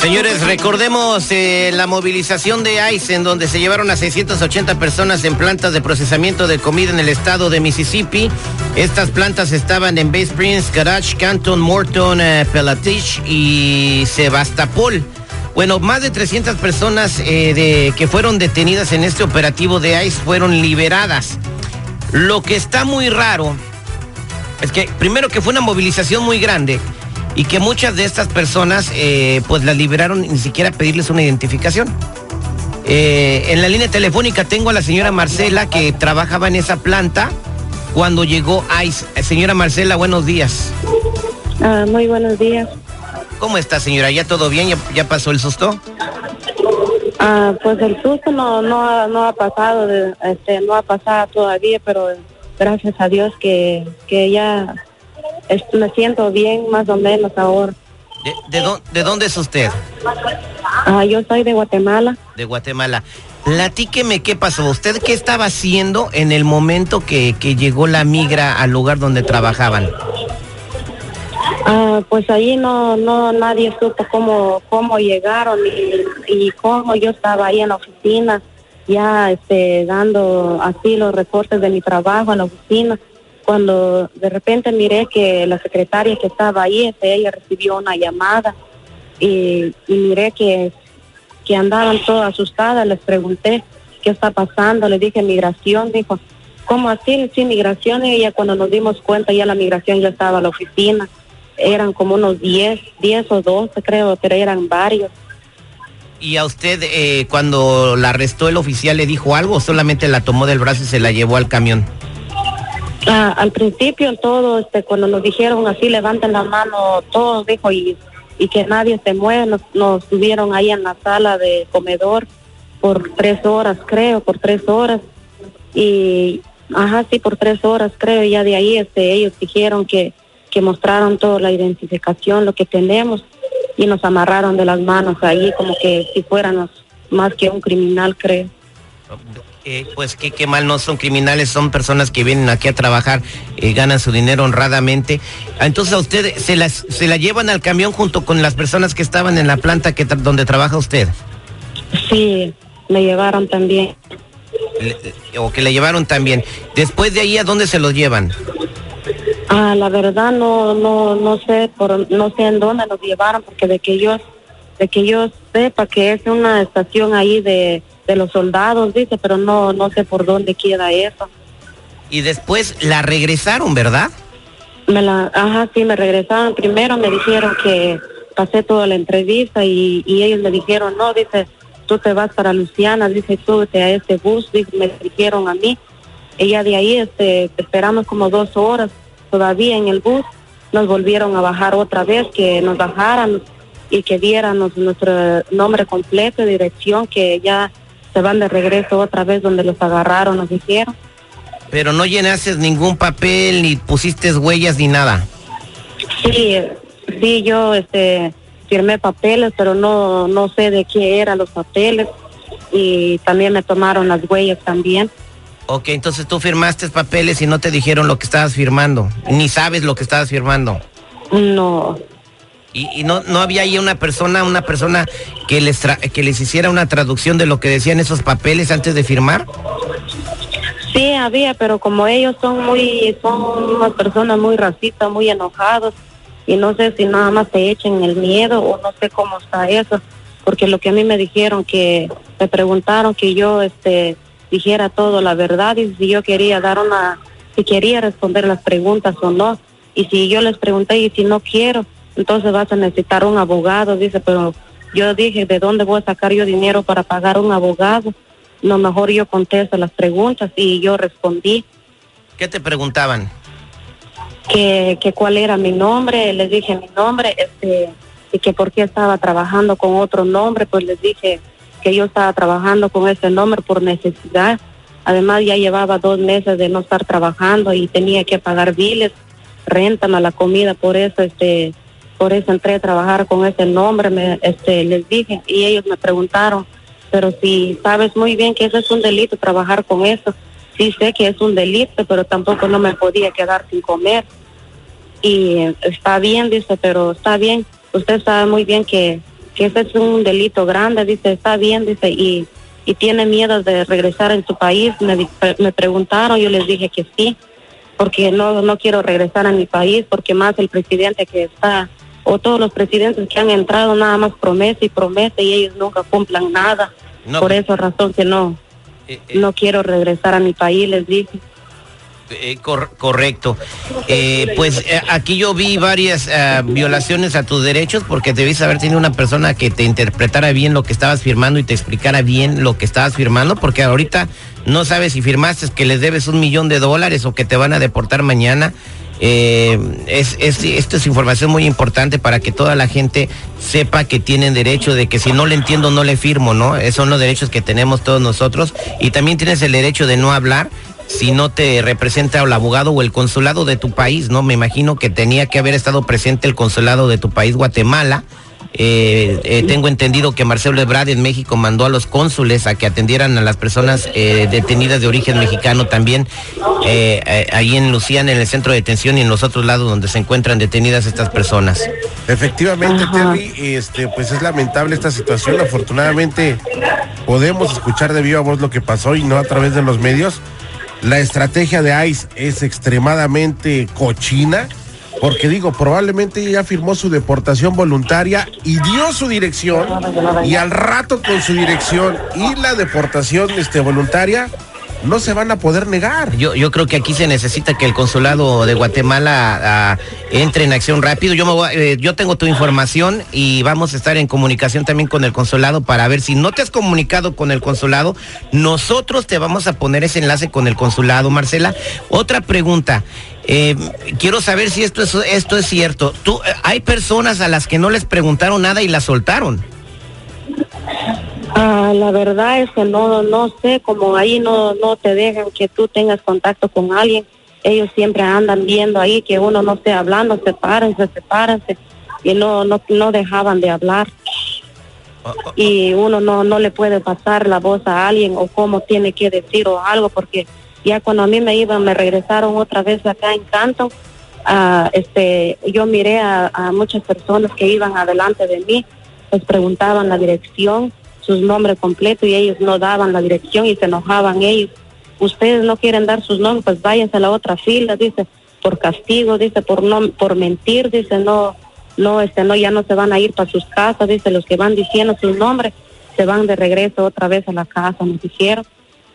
Señores, recordemos eh, la movilización de ICE en donde se llevaron a 680 personas en plantas de procesamiento de comida en el estado de Mississippi. Estas plantas estaban en Bay Springs, Garage, Canton, Morton, eh, Pelatich y Sebastopol. Bueno, más de 300 personas eh, que fueron detenidas en este operativo de ICE fueron liberadas. Lo que está muy raro es que primero que fue una movilización muy grande y que muchas de estas personas eh, pues las liberaron ni siquiera pedirles una identificación. Eh, en la línea telefónica tengo a la señora Marcela que trabajaba en esa planta cuando llegó ICE. Eh, señora Marcela, buenos días. Ah, muy buenos días. ¿Cómo está señora? ¿Ya todo bien? ¿Ya, pasó el susto? Ah, pues el susto no, no, ha, no ha pasado, este, no ha pasado todavía, pero gracias a Dios que, que ya me siento bien más o menos ahora. ¿De, de, dónde es usted? Ah, yo soy de Guatemala. De Guatemala. Platíqueme qué pasó. ¿Usted qué estaba haciendo en el momento que, que llegó la migra al lugar donde trabajaban? Ah, pues ahí no, no, nadie supo cómo, cómo llegaron y, y cómo yo estaba ahí en la oficina, ya este, dando así los reportes de mi trabajo en la oficina cuando de repente miré que la secretaria que estaba ahí, este, ella recibió una llamada y, miré que, que andaban todas asustadas, les pregunté qué está pasando, le dije migración, dijo, ¿cómo así? Sí, migración, y ella cuando nos dimos cuenta ya la migración ya estaba a la oficina, eran como unos 10, 10 o 12 creo, pero eran varios. ¿Y a usted eh, cuando la arrestó el oficial le dijo algo o solamente la tomó del brazo y se la llevó al camión? Ah, al principio todo, este, cuando nos dijeron así, levanten la mano todos, dijo, y, y que nadie se mueve, nos, nos tuvieron ahí en la sala de comedor por tres horas, creo, por tres horas. Y, ajá, sí, por tres horas, creo, y ya de ahí este, ellos dijeron que, que mostraron toda la identificación, lo que tenemos, y nos amarraron de las manos ahí como que si fuéramos más que un criminal, creo. Eh, pues qué, qué mal, no son criminales, son personas que vienen aquí a trabajar, eh, ganan su dinero honradamente. Entonces a usted se, las, se la llevan al camión junto con las personas que estaban en la planta que donde trabaja usted. Sí, me llevaron también. o que le llevaron también. Después de ahí, ¿a dónde se los llevan? Ah, la verdad no, no, no sé, por, no sé en dónde los llevaron, porque de que yo, de que yo sepa que es una estación ahí de de los soldados, dice, pero no, no sé por dónde queda eso. Y después la regresaron, ¿verdad? Me la, ajá, sí, me regresaron. Primero me dijeron que pasé toda la entrevista y, ellos me dijeron, no, dice, tú te vas para Luciana, dice, súbete a este bus, dice, me dijeron a mí. Ella de ahí este, esperamos como dos horas todavía en el bus. Nos volvieron a bajar otra vez, que nos bajaran y que diéramos nuestro nombre completo, dirección, que ya se van de regreso otra vez donde los agarraron, nos dijeron. Pero no llenaste ningún papel, ni pusiste huellas, ni nada. Sí, sí, yo este, firmé papeles, pero no, no sé de qué eran los papeles. Y también me tomaron las huellas también. Ok, entonces tú firmaste papeles y no te dijeron lo que estabas firmando, ni sabes lo que estabas firmando. No, y, no, no había ahí una persona, una persona que les que les hiciera una traducción de lo que decían esos papeles antes de firmar. Sí, había, pero como ellos son muy, son unas personas muy racistas, muy enojados, y no sé si nada más se echen el miedo o no sé cómo está eso, porque lo que a mí me dijeron que me preguntaron que yo este dijera todo la verdad y si yo quería dar una, si quería responder las preguntas o no, y si yo les pregunté y si no quiero, entonces vas a necesitar un abogado, dice, pero yo dije, ¿de dónde voy a sacar yo dinero para pagar un abogado? No, mejor yo contesto las preguntas y yo respondí. ¿Qué te preguntaban? Que, que cuál era mi nombre, les dije mi nombre, este, y que por qué estaba trabajando con otro nombre, pues les dije que yo estaba trabajando con ese nombre por necesidad. Además ya llevaba dos meses de no estar trabajando y tenía que pagar biles rentan a la comida, por eso este por eso entré a trabajar con ese nombre, me, este, les dije y ellos me preguntaron, pero si sabes muy bien que eso es un delito, trabajar con eso, sí sé que es un delito, pero tampoco no me podía quedar sin comer. Y está bien, dice, pero está bien, usted sabe muy bien que, que ese es un delito grande, dice, está bien, dice, y, y tiene miedo de regresar en su país. Me, me preguntaron, yo les dije que sí, porque no, no quiero regresar a mi país, porque más el presidente que está o todos los presidentes que han entrado nada más promete y promete y ellos nunca cumplan nada. Por pues. esa razón que no, eh, eh. no quiero regresar a mi país, les dije. Eh, correcto. pues aquí yo vi varias violaciones a tus derechos porque debiste haber tenido una persona que te interpretara bien lo que estabas firmando y te explicara bien lo que estabas firmando porque ahorita no sabes si firmaste que les debes un millón de dólares o que te van a deportar mañana. Eh, es, esto es información muy importante para que toda la gente sepa que tienen derecho de que si no le entiendo no le firmo, ¿no? Esos son los derechos que tenemos todos nosotros y también tienes el derecho de no hablar si no te representa el abogado o el consulado de tu país, ¿no? Me imagino que tenía que haber estado presente el consulado de tu país, Guatemala, eh, eh, tengo entendido que Marcelo Ebrard en México mandó a los cónsules a que atendieran a las personas eh, detenidas de origen mexicano también ahí en Luciana, en el centro de detención y en los otros lados donde se encuentran detenidas estas personas. Efectivamente, Terry, este, pues es lamentable esta situación. Afortunadamente podemos escuchar de viva voz lo que pasó y no a través de los medios. La estrategia de ICE es extremadamente cochina porque digo, probablemente ya firmó su deportación voluntaria y dio su dirección y al rato con su dirección y la deportación este, voluntaria no se van a poder negar. Yo, yo creo que aquí se necesita que el consulado de Guatemala ah, entre en acción rápido. Yo, me eh, yo tengo tu información y vamos a estar en comunicación también con el consulado para ver si no te has comunicado con el consulado, nosotros te vamos a poner ese enlace con el consulado, Marcela. Otra pregunta. Eh, quiero saber si esto es, esto es cierto. Tú, eh, hay personas a las que no les preguntaron nada y las soltaron. Ah, la verdad es que no, no sé, como ahí no, no te dejan que tú tengas contacto con alguien. Ellos siempre andan viendo ahí que uno no esté hablando, sepárense, sepárense, y no, no, no dejaban de hablar. Oh, oh, y uno no, no le puede pasar la voz a alguien o cómo tiene que decir o algo, porque ya cuando a mí me iban, me regresaron otra vez acá en Canton, uh, este, yo miré a, muchas personas que iban adelante de mí, les preguntaban la dirección sus nombres completos y ellos no daban la dirección y se enojaban ellos. Ustedes no quieren dar sus nombres, pues váyanse a la otra fila, dice, por castigo, dice, por no, por mentir, dice, no, no, este, no, ya no se van a ir para sus casas, dice, los que van diciendo sus nombres se van de regreso otra vez a la casa, nos dijeron.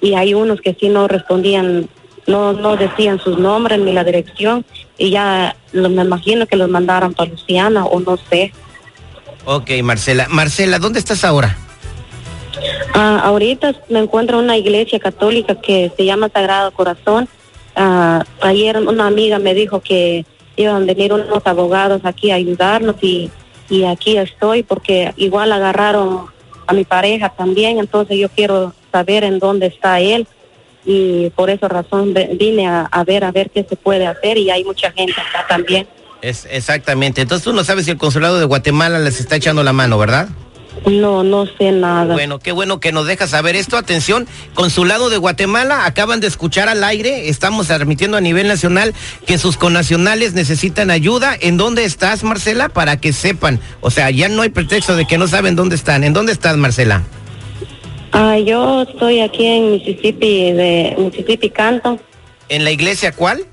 Y hay unos que sí no respondían, no, no decían sus nombres ni la dirección, y ya me imagino que los mandaron para Luciana o no sé. Ok, Marcela. Marcela, ¿dónde estás ahora? Ah, ahorita me encuentro en una iglesia católica que se llama Sagrado Corazón. Ah, ayer una amiga me dijo que iban a venir unos abogados aquí a ayudarnos y, y aquí estoy porque igual agarraron a mi pareja también, entonces yo quiero saber en dónde está él y por esa razón vine a, a, ver a ver qué se puede hacer y hay mucha gente acá también. Es exactamente. Entonces tú no sabes si el consulado de Guatemala les está echando la mano, ¿verdad? No, no sé nada. Bueno, qué bueno que nos dejas saber esto. Atención, Consulado de Guatemala, acaban de escuchar al aire, estamos transmitiendo a nivel nacional que sus connacionales necesitan ayuda. ¿En dónde estás, Marcela? Para que sepan. O sea, ya no hay pretexto de que no saben dónde están. ¿En dónde estás, Marcela? Ah, yo estoy aquí en Mississippi, de Mississippi Canto. ¿En la iglesia cuál?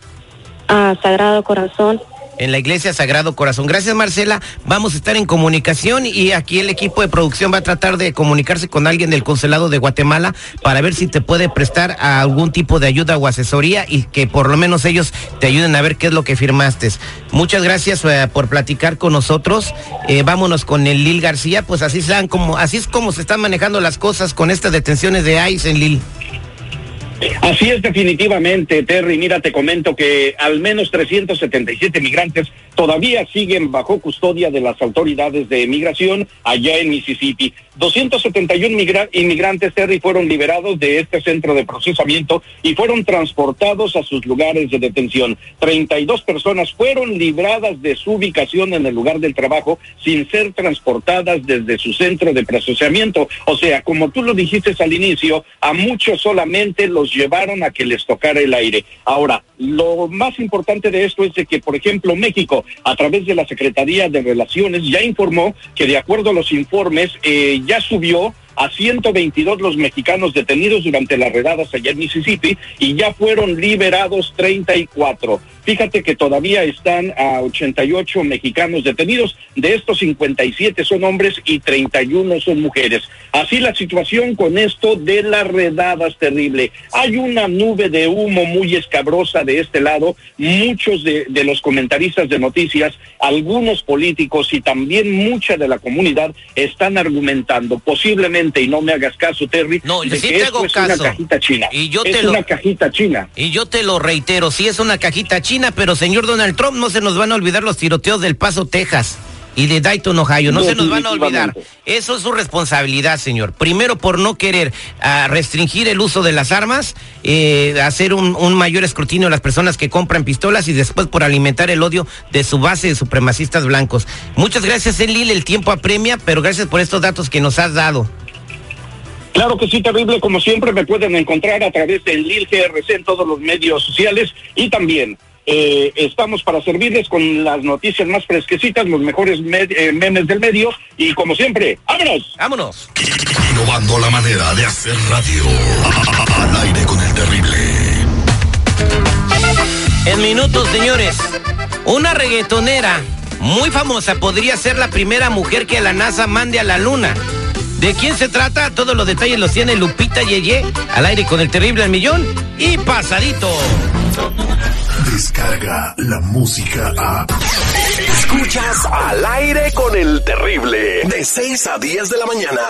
Ah, Sagrado Corazón en la Iglesia Sagrado Corazón. Gracias, Marcela. Vamos a estar en comunicación y aquí el equipo de producción va a tratar de comunicarse con alguien del consulado de Guatemala para ver si te puede prestar algún tipo de ayuda o asesoría y que por lo menos ellos te ayuden a ver qué es lo que firmaste. Muchas gracias eh, por platicar con nosotros. Eh, vámonos con el Lil García, pues así como así es como se están manejando las cosas con estas detenciones de ICE en Lil. Así es, definitivamente, Terry. Mira, te comento que al menos 377 migrantes todavía siguen bajo custodia de las autoridades de migración allá en Mississippi. 271 inmigrantes, Terry, fueron liberados de este centro de procesamiento y fueron transportados a sus lugares de detención. 32 personas fueron libradas de su ubicación en el lugar del trabajo sin ser transportadas desde su centro de procesamiento. O sea, como tú lo dijiste al inicio, a muchos solamente los llevaron a que les tocara el aire. Ahora, lo más importante de esto es de que, por ejemplo, México, a través de la Secretaría de Relaciones, ya informó que de acuerdo a los informes, eh, ya subió a 122 los mexicanos detenidos durante las redadas allá en Mississippi y ya fueron liberados 34. Fíjate que todavía están a 88 mexicanos detenidos, de estos 57 son hombres y 31 son mujeres. Así la situación con esto de las redadas terrible. Hay una nube de humo muy escabrosa de este lado, muchos de, de los comentaristas de noticias, algunos políticos y también mucha de la comunidad están argumentando posiblemente y no me hagas caso, Terry, no, de sí que te esto hago es caso. una cajita china. Y yo es te una lo, cajita china. Y yo te lo reitero, sí es una cajita china, pero señor Donald Trump, no se nos van a olvidar los tiroteos del Paso, Texas y de Dayton, Ohio. No se nos van a olvidar. Eso es su responsabilidad, señor. Primero, por no querer uh, restringir el uso de las armas, eh, hacer un, un, mayor escrutinio a las personas que compran pistolas y después por alimentar el odio de su base de supremacistas blancos. Muchas gracias, Enlil. El tiempo apremia, pero gracias por estos datos que nos has dado. Claro que sí, terrible. Como siempre, me pueden encontrar a través del Lil GRC en todos los medios sociales y también eh, estamos para servirles con las noticias más fresquecitas, los mejores med eh, memes del medio y como siempre, ¡vámonos! ¡Vámonos! Innovando la manera de hacer radio. Al aire con el terrible. En minutos, señores, una reggaetonera muy famosa podría ser la primera mujer que la NASA mande a la luna. ¿De quién se trata? Todos los detalles los tiene Lupita Yeye, al aire con el terrible al millón y pasadito. Descarga la música a. Escuchas al aire con el terrible. De 6 a 10 de la mañana.